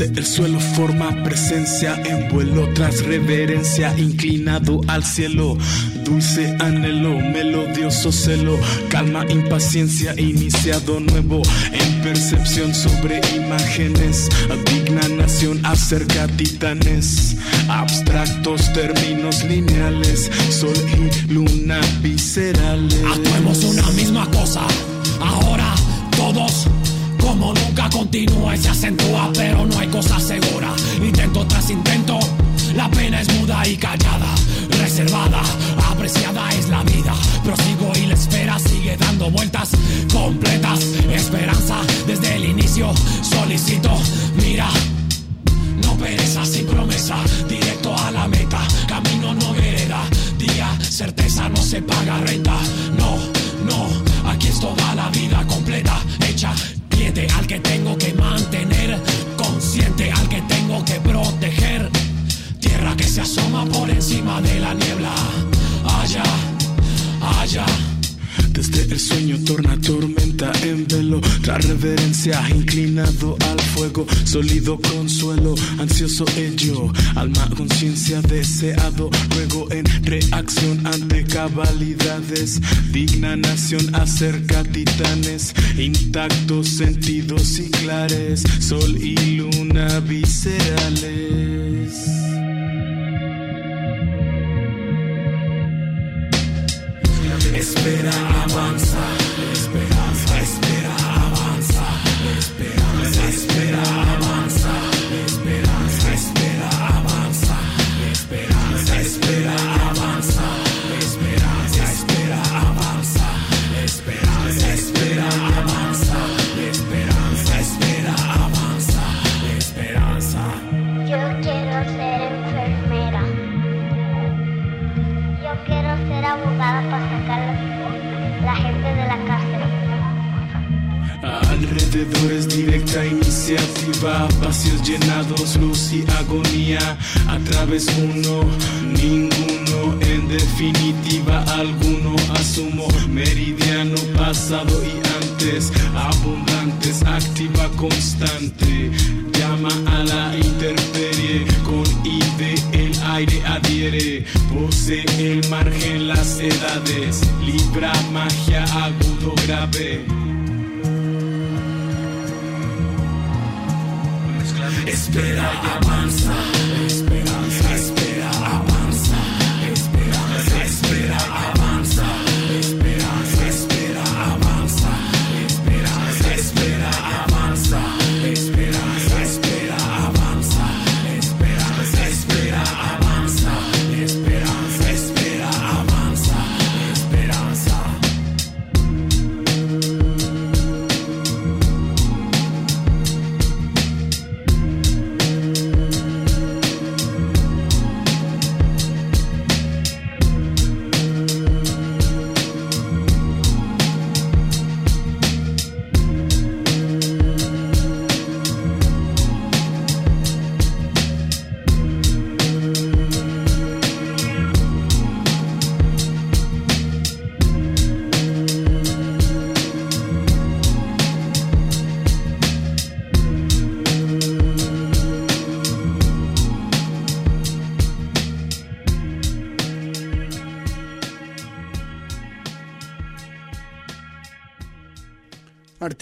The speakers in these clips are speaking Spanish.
El suelo forma presencia en vuelo tras reverencia, inclinado al cielo. Dulce anhelo, melodioso celo, calma, impaciencia, iniciado nuevo en percepción sobre imágenes. Digna nación acerca titanes, abstractos términos lineales, sol y luna viscerales. Actuemos una misma cosa. Ahora todos como nunca continúa y se acentúa, pero no hay cosa segura. Intento tras intento, la pena es muda y callada, reservada, apreciada es la vida. Prosigo y la espera sigue dando vueltas completas. Esperanza desde el inicio, solicito, mira. No pereza sin promesa, directo a la meta, camino no vereda, día, certeza no se paga renta, no, no, aquí es toda la vida completa, hecha, al que tengo que mantener, consciente al que tengo que proteger, tierra que se asoma por encima de la niebla, allá, allá. Desde el sueño torna tormenta en velo, tras reverencia inclinado al fuego, sólido consuelo, ansioso ello, alma conciencia deseado, luego en reacción ante cabalidades, digna nación acerca titanes, intactos sentidos y clares, sol y luna viscerales. Espera, avanza, Través uno,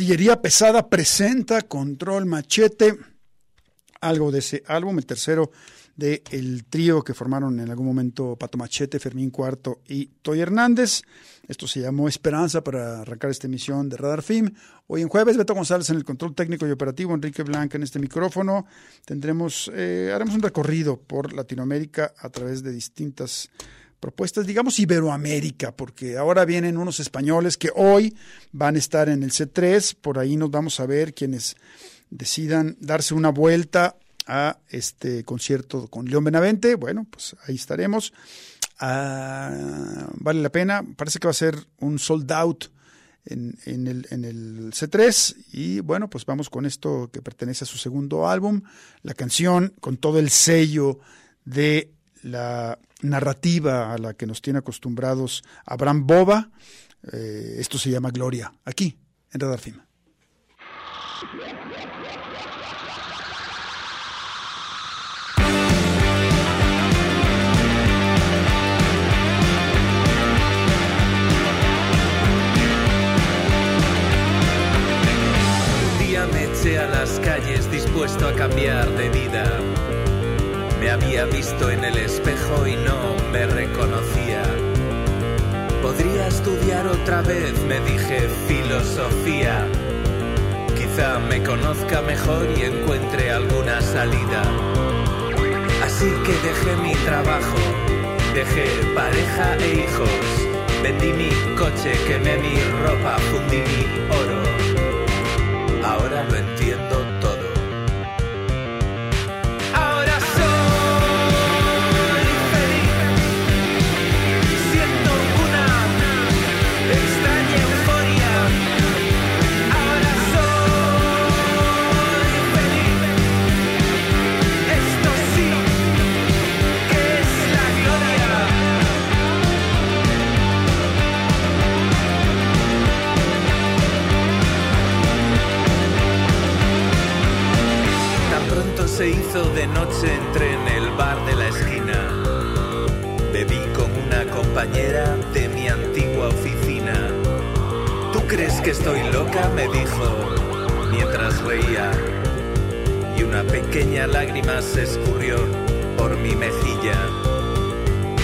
Artillería Pesada presenta Control Machete, algo de ese álbum, el tercero del el trío que formaron en algún momento Pato Machete, Fermín Cuarto y Toy Hernández. Esto se llamó Esperanza para arrancar esta emisión de Radar Film. Hoy en jueves, Beto González en el control técnico y operativo, Enrique Blanca en este micrófono. Tendremos, eh, haremos un recorrido por Latinoamérica a través de distintas propuestas, digamos Iberoamérica, porque ahora vienen unos españoles que hoy van a estar en el C3, por ahí nos vamos a ver quienes decidan darse una vuelta a este concierto con León Benavente, bueno, pues ahí estaremos. Ah, vale la pena, parece que va a ser un sold out en, el, en el C3 y bueno, pues vamos con esto que pertenece a su segundo álbum, la canción con todo el sello de la narrativa a la que nos tiene acostumbrados Abraham Boba. Eh, esto se llama Gloria, aquí en Radar Film. a las calles dispuesto a cambiar de vida. Me había visto en el espejo y no me reconocía. Podría estudiar otra vez, me dije, filosofía. Quizá me conozca mejor y encuentre alguna salida. Así que dejé mi trabajo, dejé pareja e hijos. Vendí mi coche, quemé mi ropa, fundí mi oro ahora lo entiendo de noche, entré en el bar de la esquina. Bebí con una compañera de mi antigua oficina. ¿Tú crees que estoy loca? me dijo mientras reía. Y una pequeña lágrima se escurrió por mi mejilla.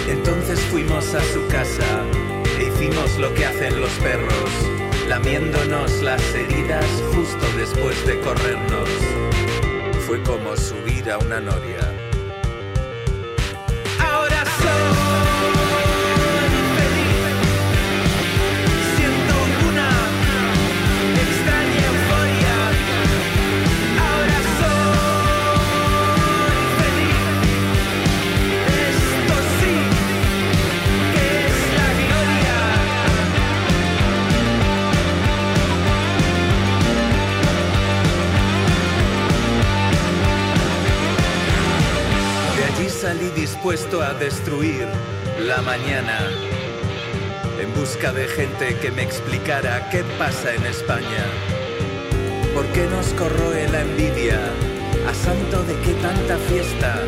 Entonces fuimos a su casa e hicimos lo que hacen los perros, lamiéndonos las heridas justo después de corrernos fue como subir a una noria. Ahora soy salí dispuesto a destruir la mañana en busca de gente que me explicara qué pasa en España. ¿Por qué nos corroe la envidia? ¿A santo de qué tanta fiesta?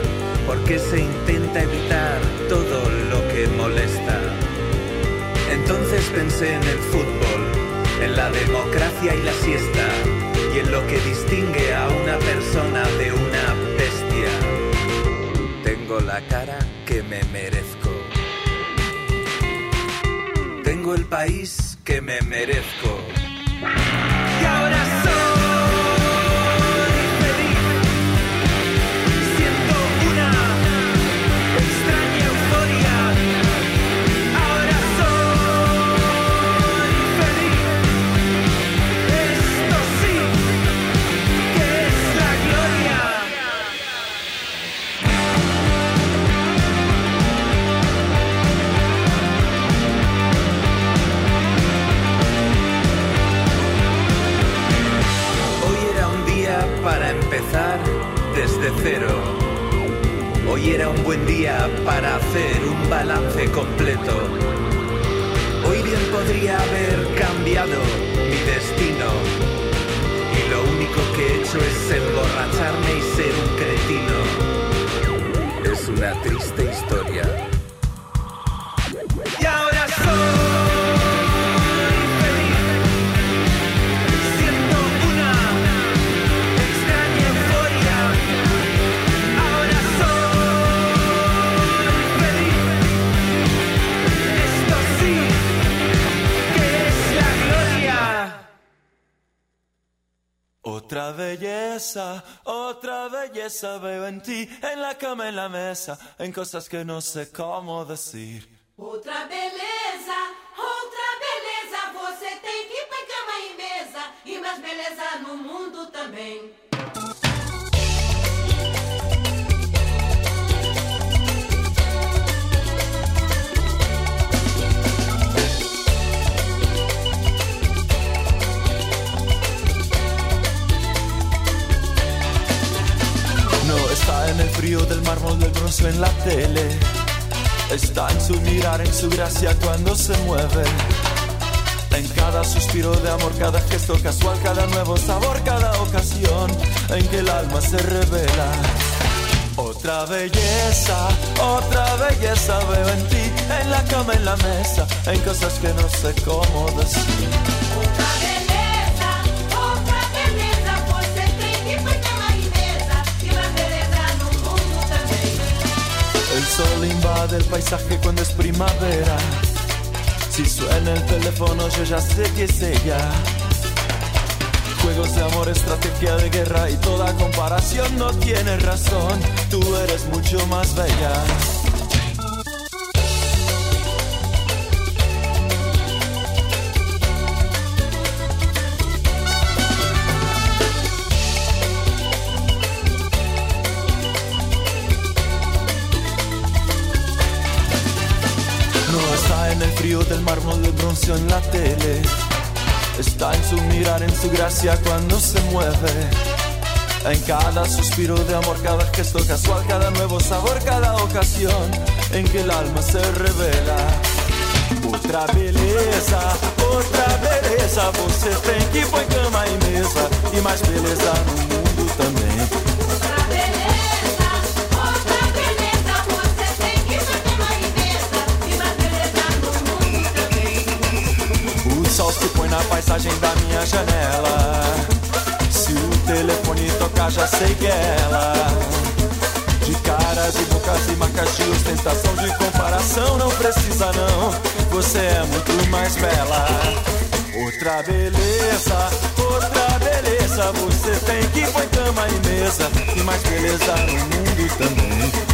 ¿Por qué se intenta evitar todo lo que molesta? Entonces pensé en el fútbol, en la democracia y la siesta, y en lo que distingue a una persona de una. Tengo la cara que me merezco. Tengo el país que me merezco. Y ahora cama, en la mesa, en cosas que no sé cómo decir. Outra beleza, outra beleza, você tem que ir pra cama e mesa e mais beleza no mundo também. En el frío del mármol del bronce en la tele. Está en su mirar, en su gracia cuando se mueve. En cada suspiro de amor, cada gesto casual, cada nuevo sabor, cada ocasión en que el alma se revela. Otra belleza, otra belleza veo en ti, en la cama, en la mesa, en cosas que no sé cómo decir. El sol invade el paisaje cuando es primavera. Si suena el teléfono yo ya sé que es ella. Juegos de amor, estrategia de guerra y toda comparación no tiene razón. Tú eres mucho más bella. El mármol del bronce en la tele. Está en su mirar, en su gracia cuando se mueve. En cada suspiro de amor, cada gesto casual, cada nuevo sabor, cada ocasión en que el alma se revela. Outra beleza, outra beleza, você tem que pôr cama e mesa e mais beleza no mundo também. Paisagem da minha janela. Se o telefone tocar, já sei que é ela. De caras e bocas e marcas de ostentação, de comparação, não precisa não. Você é muito mais bela. Outra beleza, outra beleza. Você tem que pôr cama e mesa e mais beleza no mundo também.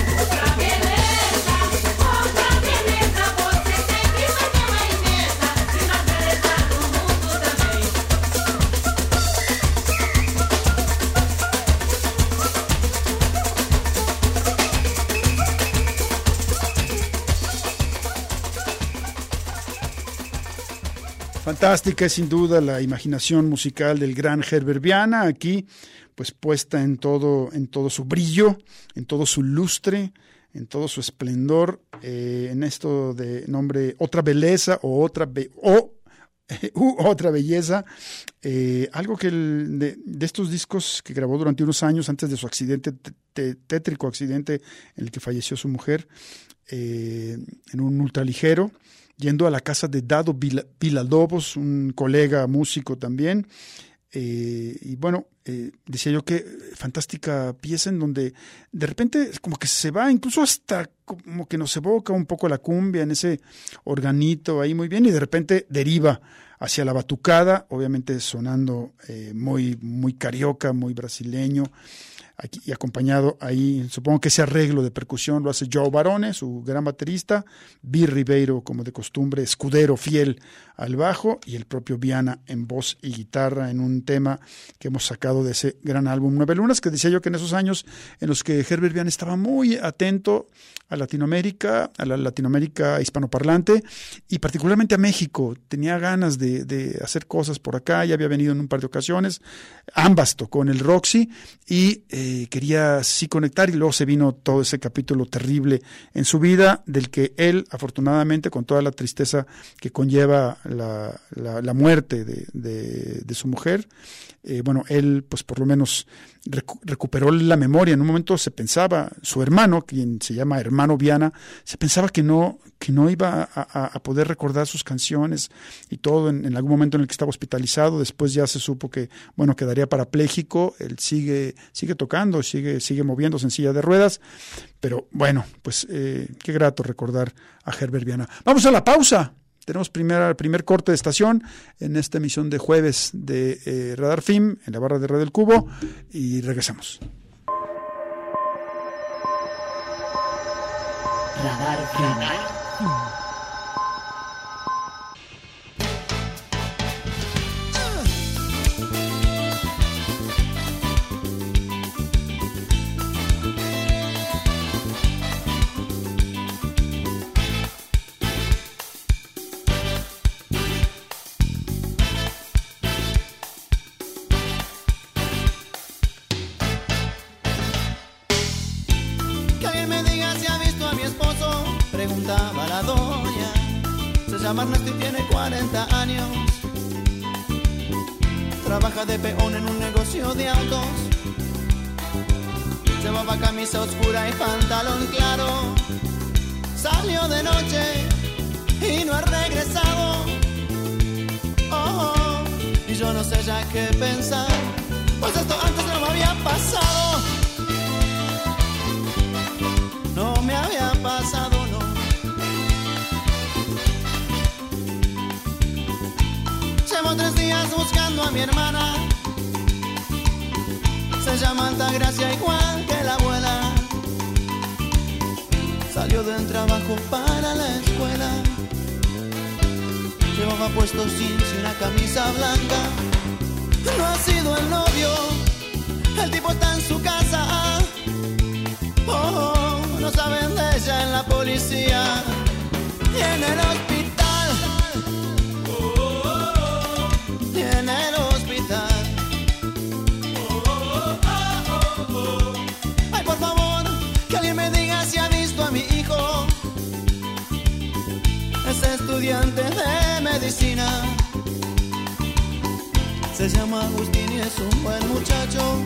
Fantástica es sin duda la imaginación musical del gran Herbert Viana, aquí pues puesta en todo, en todo su brillo, en todo su lustre, en todo su esplendor, eh, en esto de nombre Otra Belleza o Otra, o, otra Belleza, eh, algo que el- de, de estos discos que grabó durante unos años antes de su accidente, te- te- tétrico accidente en el que falleció su mujer, eh, en un ultraligero, yendo a la casa de Dado Villalobos, un colega músico también. eh, y bueno, eh, decía yo que fantástica pieza en donde de repente como que se va, incluso hasta como que nos evoca un poco la cumbia en ese organito ahí muy bien y de repente deriva hacia la batucada, obviamente sonando eh, muy, muy carioca, muy brasileño y acompañado ahí, supongo que ese arreglo de percusión lo hace Joe Barone, su gran baterista, Bill Ribeiro, como de costumbre, escudero fiel al bajo, y el propio Viana en voz y guitarra en un tema que hemos sacado de ese gran álbum Nueve Lunas, que decía yo que en esos años en los que Herbert Viana estaba muy atento a Latinoamérica, a la Latinoamérica hispanoparlante, y particularmente a México, tenía ganas de, de hacer cosas por acá, ya había venido en un par de ocasiones, ambas tocó en el Roxy, y eh, quería sí conectar y luego se vino todo ese capítulo terrible en su vida del que él afortunadamente con toda la tristeza que conlleva la, la, la muerte de, de, su mujer eh, bueno él pues por lo menos recu recuperó la memoria. En un momento se pensaba su hermano quien se llama hermano Viana se pensaba que no que no iba a, poder recordar sus canciones y todo en, en, algún momento en el que estaba hospitalizado. Después ya se supo que bueno quedaría parapléjico. Él sigue sigue tocando sigue sigue moviéndose en silla de ruedas. Pero bueno pues eh, qué grato recordar a Herbert Viana. Vamos a la pausa Tenemos primera, primer corte de estación en esta emisión de jueves de eh, Radar Film en la barra de Red del Cubo y regresamos. Radar. Se llama Ernesto y tiene 40 años. Trabaja de peón en un negocio de autos. Llevaba camisa oscura y pantalón claro. Salió de noche y no ha regresado. Oh, y yo no sé ya qué pensar. Pues esto antes no me había pasado. No me había pasado, Tres días buscando a mi hermana. Se llama Altagracia igual que la abuela. Salió del trabajo para la escuela. Llevaba puesto jeans y una camisa blanca. No ha sido el novio. El tipo está en su casa. Oh, oh, no saben de ella en la policía y en el estudiante de medicina. Se llama Agustín y es un buen muchacho.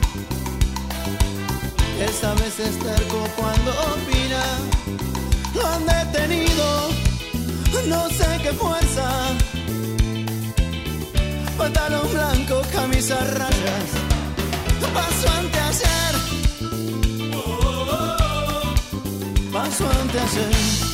Esta vez es terco cuando opina. Lo han detenido, no sé qué fuerza. Pantalón blanco, camisa a rayas. Pasó anteayer. Pasó anteayer. Cla,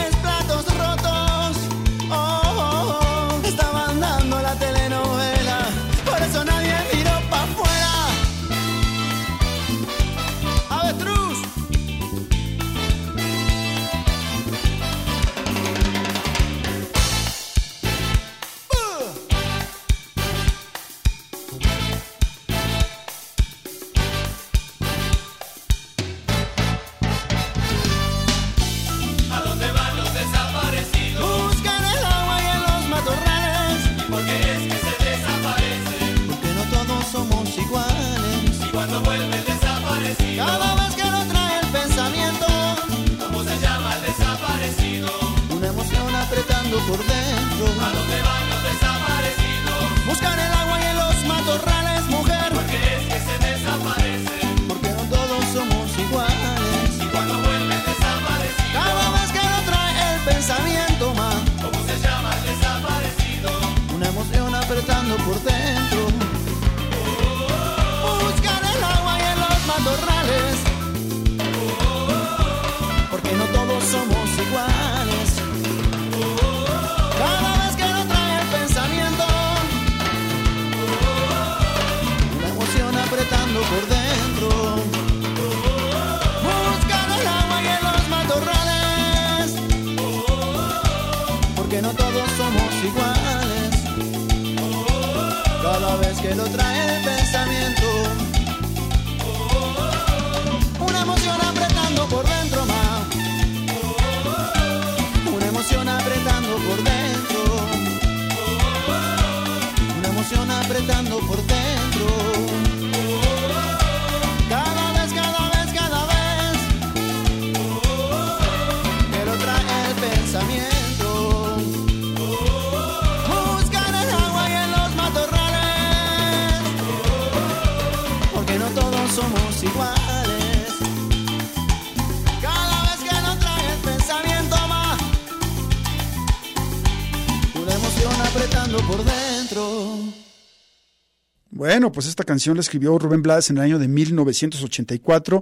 Bueno, pues esta canción la escribió Rubén Blades en el año de 1984.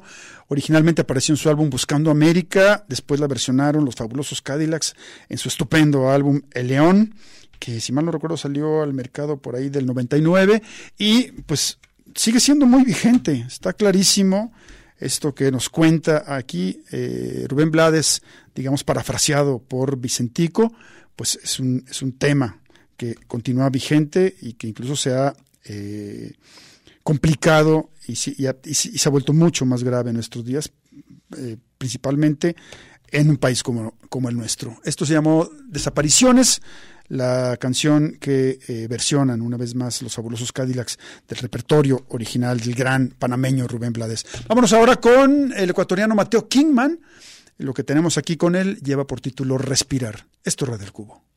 Originalmente apareció en su álbum Buscando América, después la versionaron los fabulosos Cadillacs en su estupendo álbum El León, que si mal no recuerdo salió al mercado por ahí del 99 y pues sigue siendo muy vigente, está clarísimo esto que nos cuenta aquí eh, Rubén Blades, digamos parafraseado por Vicentico, pues es un, es un tema que continúa vigente y que incluso se ha eh, complicado y, se ha vuelto mucho más grave en nuestros días, eh, principalmente en un país como, como el nuestro. Esto se llamó Desapariciones, la canción que eh, versionan una vez más los fabulosos Cadillacs del repertorio original del gran panameño Rubén Blades. Vámonos ahora con el ecuatoriano Mateo Kingman. Lo que tenemos aquí con él lleva por título Respirar. Esto es Radio del Cubo.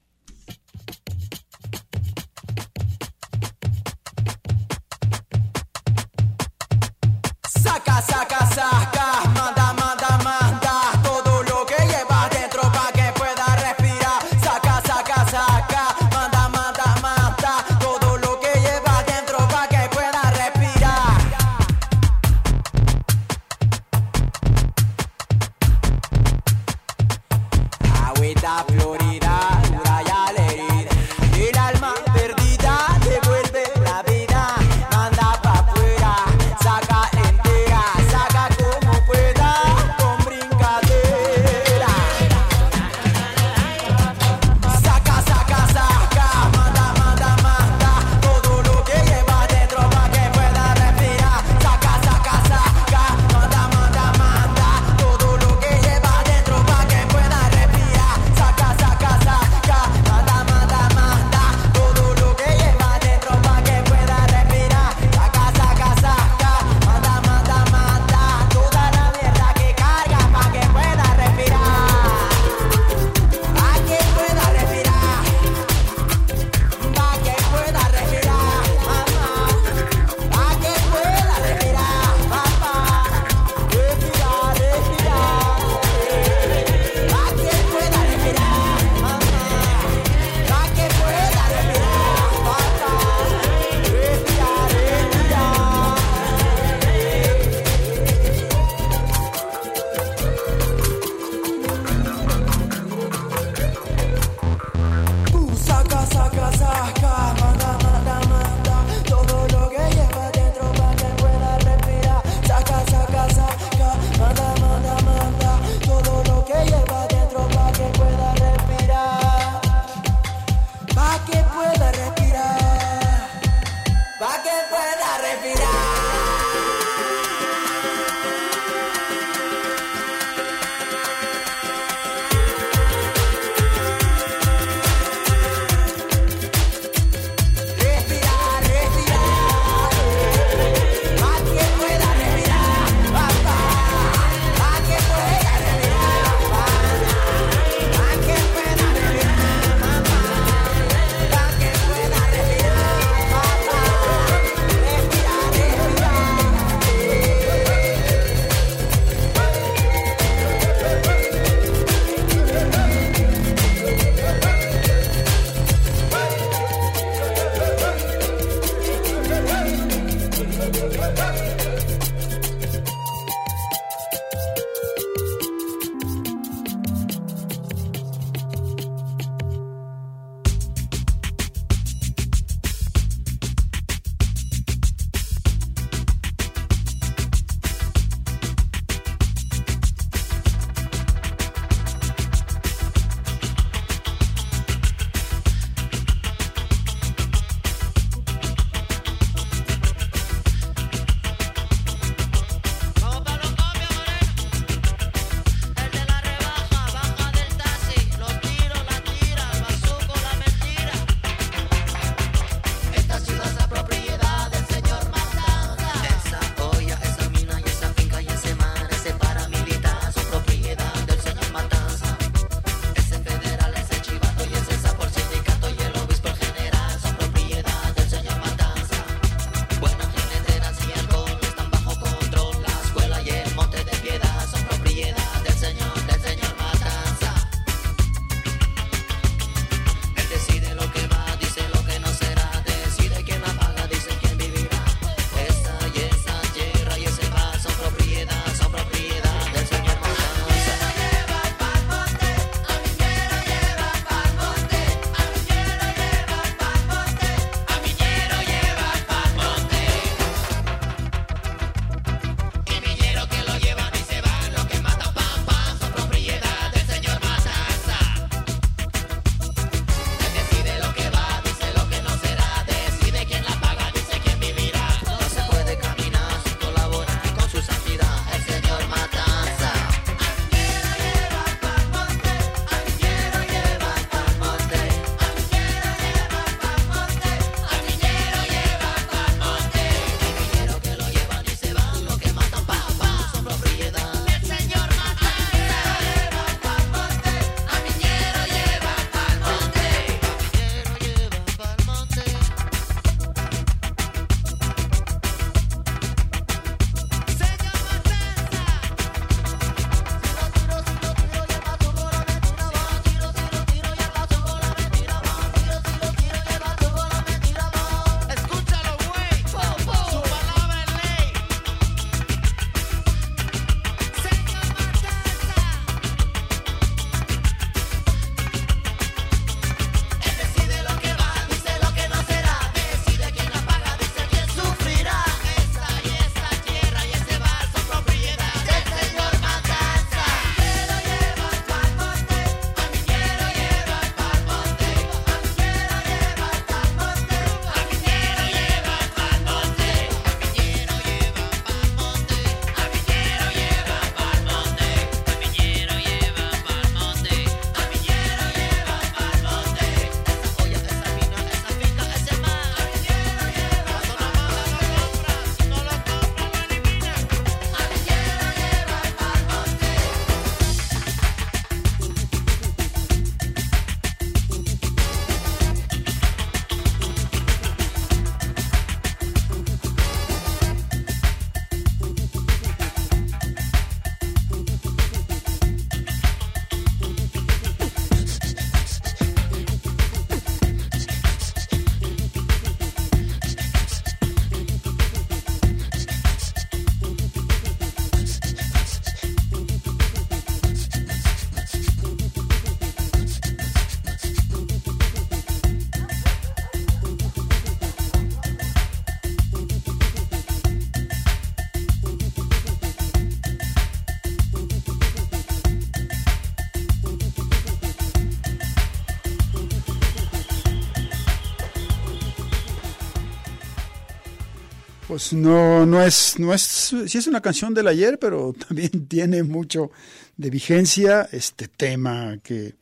No, no es, no es, sí es una canción del ayer, pero también tiene mucho de vigencia este tema que,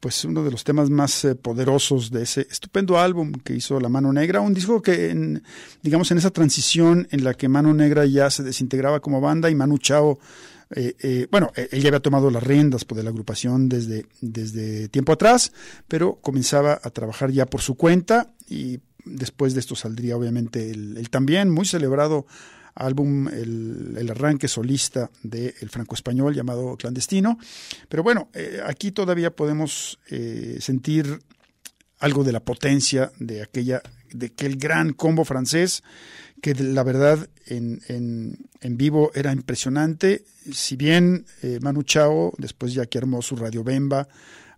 pues uno de los temas más eh, poderosos de ese estupendo álbum que hizo La Mano Negra, un disco que, en, digamos, en esa transición en la que Mano Negra ya se desintegraba como banda y Manu Chao, eh, eh, bueno, eh, él ya había tomado las riendas pues, de la agrupación desde, desde tiempo atrás, pero comenzaba a trabajar ya por su cuenta y después de esto saldría obviamente el, también muy celebrado álbum, el, el arranque solista del franco-español llamado Clandestino. Pero bueno, eh, aquí todavía podemos eh, sentir algo de la potencia de aquella, de aquel gran combo francés, que de- la verdad en, en, en vivo era impresionante. Si bien eh, Manu Chao, después ya que armó su Radio Bemba,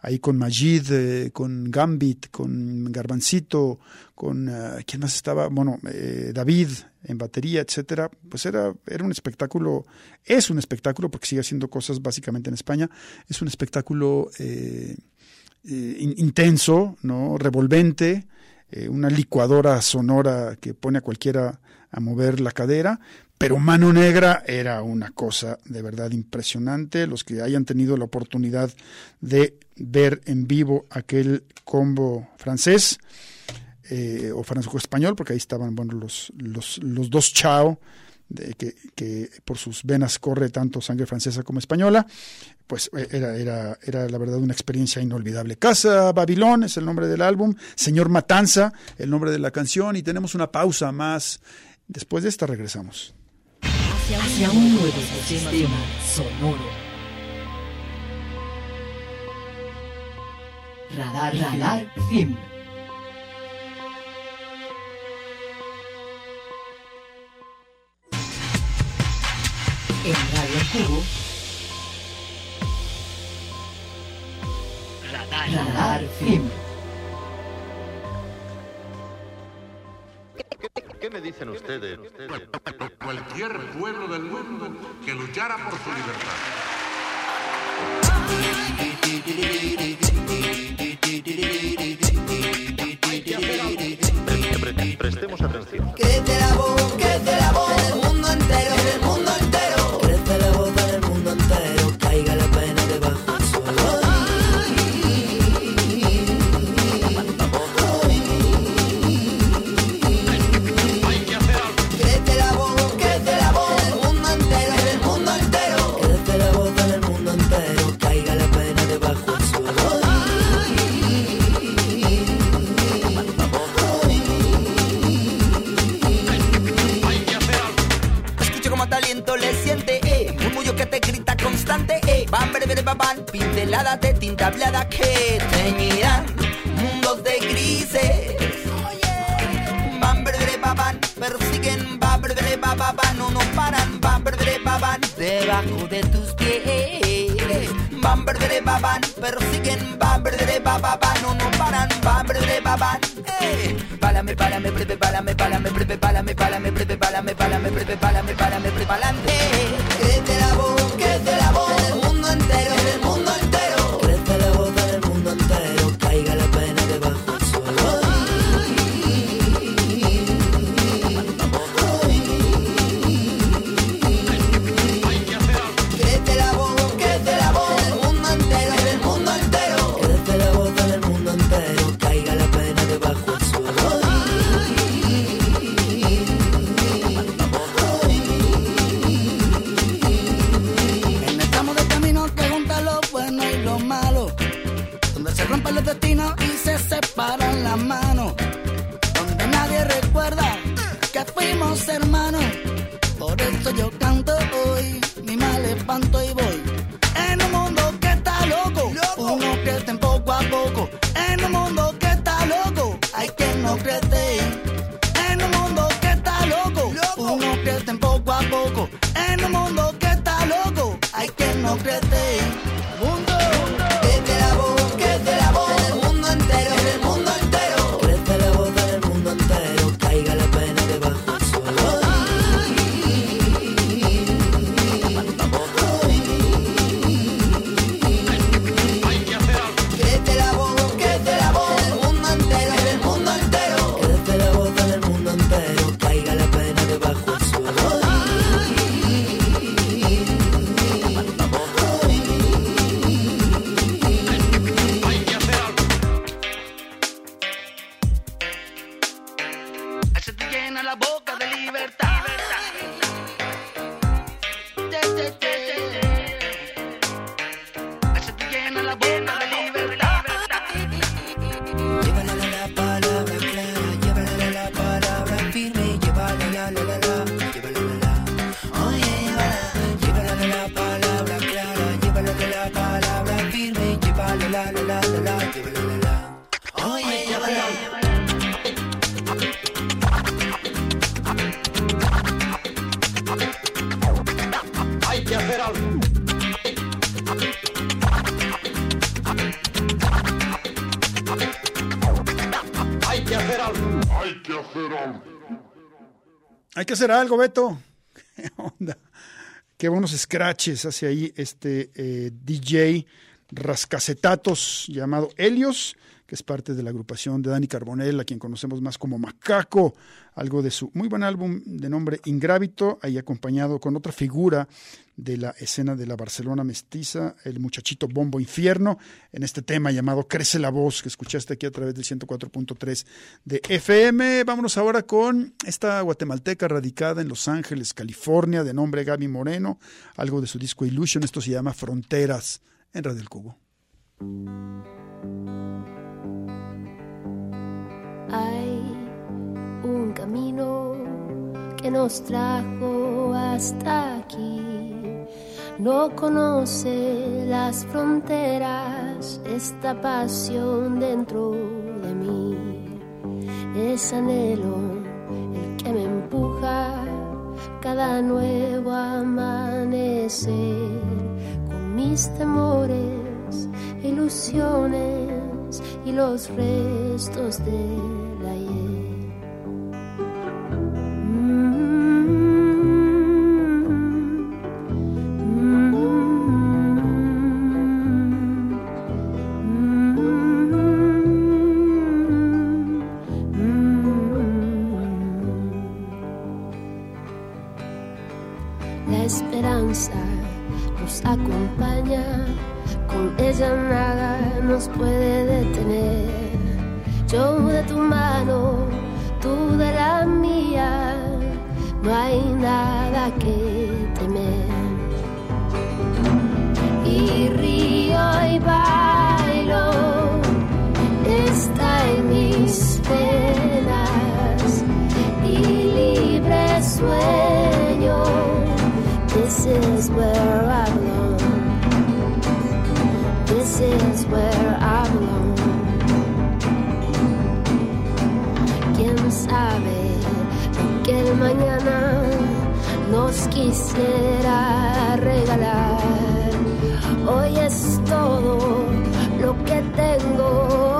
ahí con Majid, eh, con Gambit, con Garbancito, con eh, quién más estaba, bueno, eh, David en batería, etcétera, pues era, era un espectáculo, es un espectáculo, porque sigue haciendo cosas básicamente en España, es un espectáculo eh, in- intenso, ¿no? revolvente, una licuadora sonora que pone a cualquiera a mover la cadera, pero Mano Negra era una cosa de verdad impresionante. Los que hayan tenido la oportunidad de ver en vivo aquel combo francés eh, o franco-español, porque ahí estaban bueno, los, los, los dos Chao, que, que por sus venas corre tanto sangre francesa como española, pues eh, era, era, era la verdad una experiencia inolvidable. Casa Babilón es el nombre del álbum, Señor Matanza, el nombre de la canción, y tenemos una pausa más. Después de esta regresamos. Hacia un nuevo sistema sonoro. Radar, radar, film. En Radio Cubo. Radar, radar, film. ¿Qué me dicen ustedes? Cualquier pueblo del mundo que luchara por su libertad. Pre- Prestemos atención. Crece la voz, crece la pinceladas de tinta hablada que teñirán mundos de grises. Van, breve, babán, persiguen, van, breve, babán, no nos paran, van, breve, babán, debajo de tus pies. Van, breve, babán, persiguen, van, no nos paran, van, breve, babán, eh. Pálame, pálame, breve, pálame, pálame, breve, pálame, pálame, breve, pálame, pálame, breve, pálame, pálame, breve, pálame. Poco a poco. En un mundo que está loco, hay quien no crece. Que hacer algo, Beto. ¿Qué onda? Qué buenos scratches hace ahí este eh, DJ rascacetatos llamado Helios, que es parte de la agrupación de Dani Carbonell, a quien conocemos más como Macaco, algo de su muy buen álbum de nombre Ingrávito, ahí acompañado con otra figura de la escena de la Barcelona mestiza, el muchachito Bombo Infierno, en este tema llamado Crece la voz, que escuchaste aquí a través del 104.3 de FM. Vámonos ahora con esta guatemalteca radicada en Los Ángeles, California, de nombre Gaby Moreno, algo de su disco Illusion, esto se llama Fronteras en Radio El Cubo. Hay un camino que nos trajo hasta aquí. No conoce las fronteras, esta pasión dentro de mí. Es anhelo el que me empuja cada nuevo amanecer con mis temores, ilusiones y los restos del sueño. This is where I belong. This is where I belong. ¿Quién sabe que el mañana nos quisiera regalar? Hoy es todo lo que tengo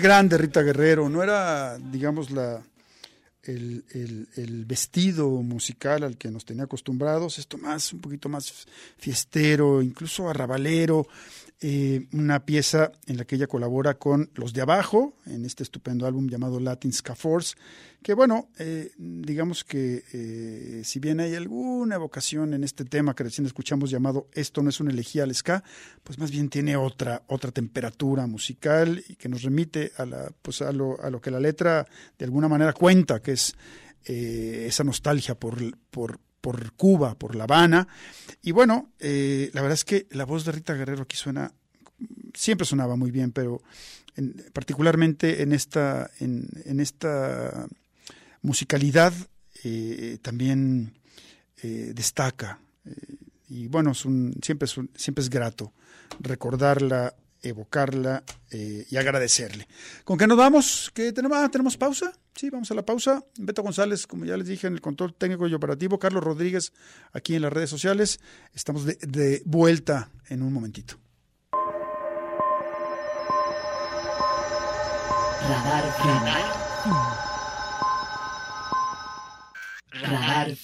grande Rita Guerrero, no era, digamos, la, el, el, vestido musical al que nos tenía acostumbrados, esto más, un poquito más fiestero, incluso arrabalero, eh, una pieza en la que ella colabora con Los de Abajo, en este estupendo álbum llamado Latin Ska Force, que bueno, eh, digamos que eh, si bien hay alguna evocación en este tema que recién escuchamos llamado Esto no es una elegía al ska, pues más bien tiene otra, otra temperatura musical y que nos remite a, la, pues a, lo, a lo que la letra de alguna manera cuenta, que es esa nostalgia por, por Cuba, por La Habana. Y bueno, eh, la verdad es que la voz de Rita Guerrero aquí suena, siempre sonaba muy bien, pero en, particularmente en esta, en, esta musicalidad eh, también eh, destaca. y bueno, siempre, es un, siempre es grato recordarla evocarla eh, y agradecerle. ¿Con qué nos vamos? ¿Qué tenemos? Ah, ¿Tenemos pausa? Sí, vamos a la pausa. Beto González, como ya les dije, en el control técnico y operativo. Carlos Rodríguez, aquí en las redes sociales. Estamos de, vuelta en un momentito. Radar Radar Radar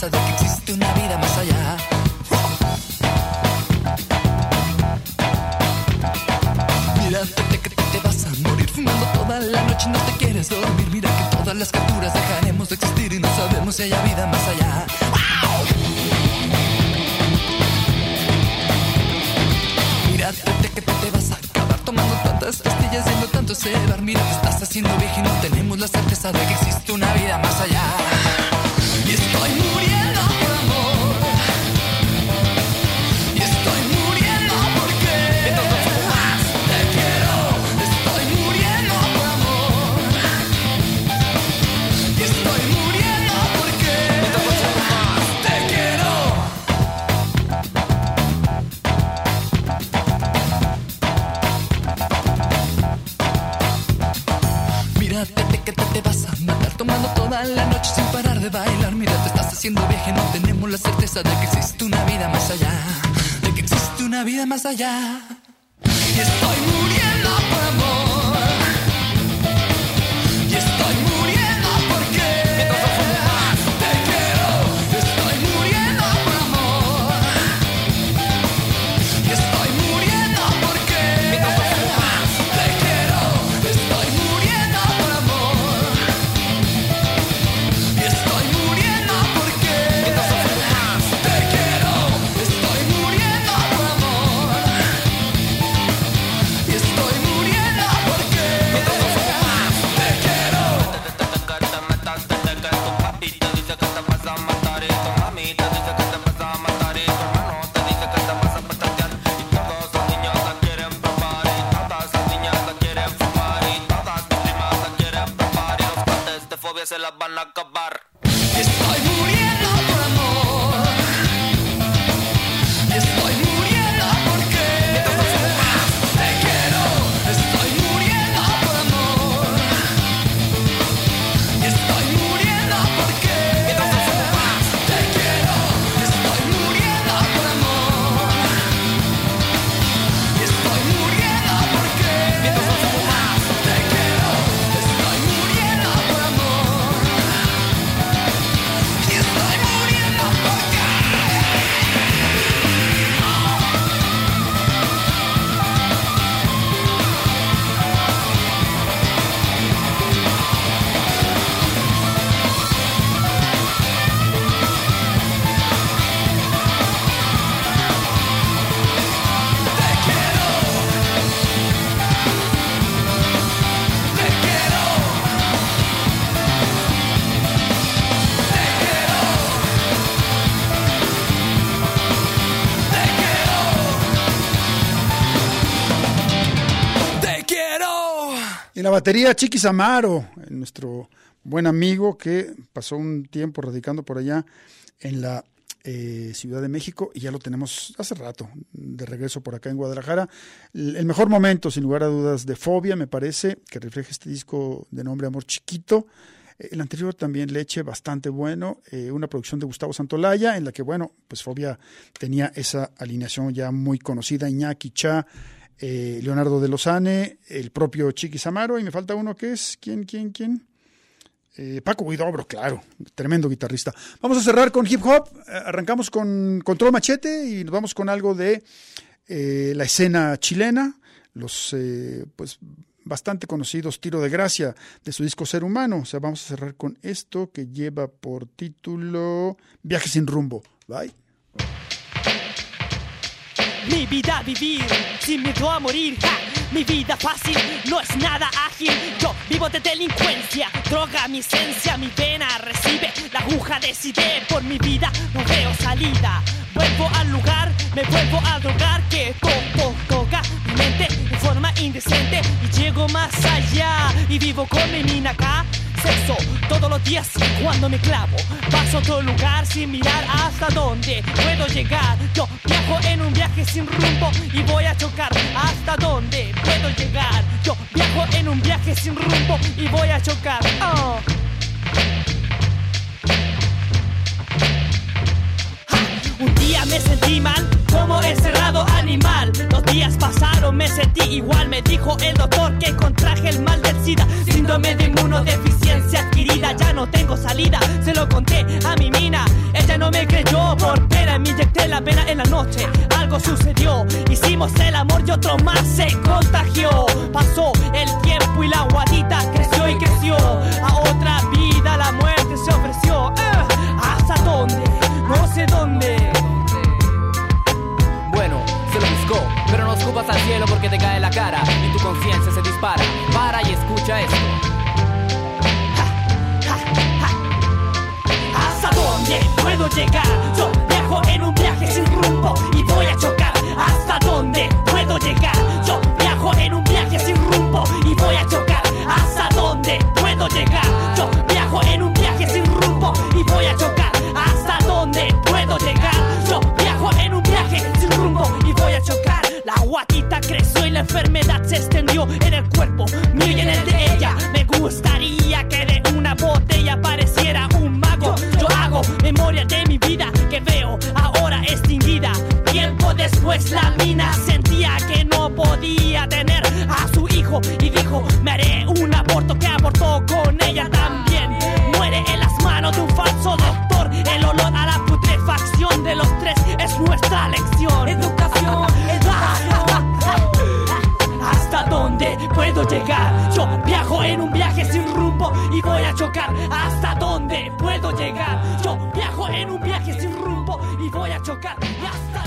certeza de que existe una vida más allá. Lánzate que te vas a morir fumando toda la noche y no te quieres dormir. Mira que todas las criaturas dejaremos de existir y no sabemos si haya vida más allá. Mira Mírate que te vas a acabar tomando tantas pastillas yendo tanto ese bar. Mira te estás haciendo viejo y no tenemos la certeza de que existe una vida más allá. Y estoy muy bailar. Mira, te estás haciendo vieja y no tenemos la certeza de que existe una vida más allá. De que existe una vida más allá. Y estoy muriendo batería, Chiquis Amaro, nuestro buen amigo que pasó un tiempo radicando por allá en la eh, Ciudad de México y ya lo tenemos hace rato de regreso por acá en Guadalajara. El, mejor momento, sin lugar a dudas, de Fobia, me parece, que refleja este disco de nombre Amor Chiquito. Eh, El anterior también Leche, bastante bueno, eh, una producción de Gustavo Santolaya, en la que, bueno, pues Fobia tenía esa alineación ya muy conocida, Iñaki Cha, eh, Leonardo de Lozane, el propio Chiquis Amaro, y me falta uno que es, ¿quién, quién, quién? Eh, Paco Guidobro, claro, tremendo guitarrista. Vamos a cerrar con hip hop, eh, arrancamos con Control Machete y nos vamos con algo de eh, la escena chilena, los eh, pues bastante conocidos Tiro de Gracia de su disco Ser Humano. O sea, vamos a cerrar con esto que lleva por título Viaje sin rumbo. Bye. Mi vida vivir sin miedo a morir. Mi vida fácil no es nada ágil. Yo vivo de delincuencia, droga mi esencia, mi vena recibe la aguja decide por mi vida no veo salida. Vuelvo al lugar, me vuelvo a drogar que todo toca mi mente forma indecente y llego más allá y vivo con mi mina acá. Sexo todos los días cuando me clavo. Paso a otro lugar sin mirar hasta dónde puedo llegar. Yo viajo en un viaje sin rumbo y voy a chocar hasta dónde puedo llegar. Yo viajo en un viaje sin rumbo y voy a chocar. Oh. Un día me sentí mal, como encerrado animal. Los días pasaron, me sentí igual. Me dijo el doctor que contraje el mal del SIDA. Síndrome de inmunodeficiencia adquirida, ya no tengo salida. Se lo conté a mi mina, ella no me creyó. Por pena me inyecté la pena en la noche. Algo sucedió, sin rumbo y voy a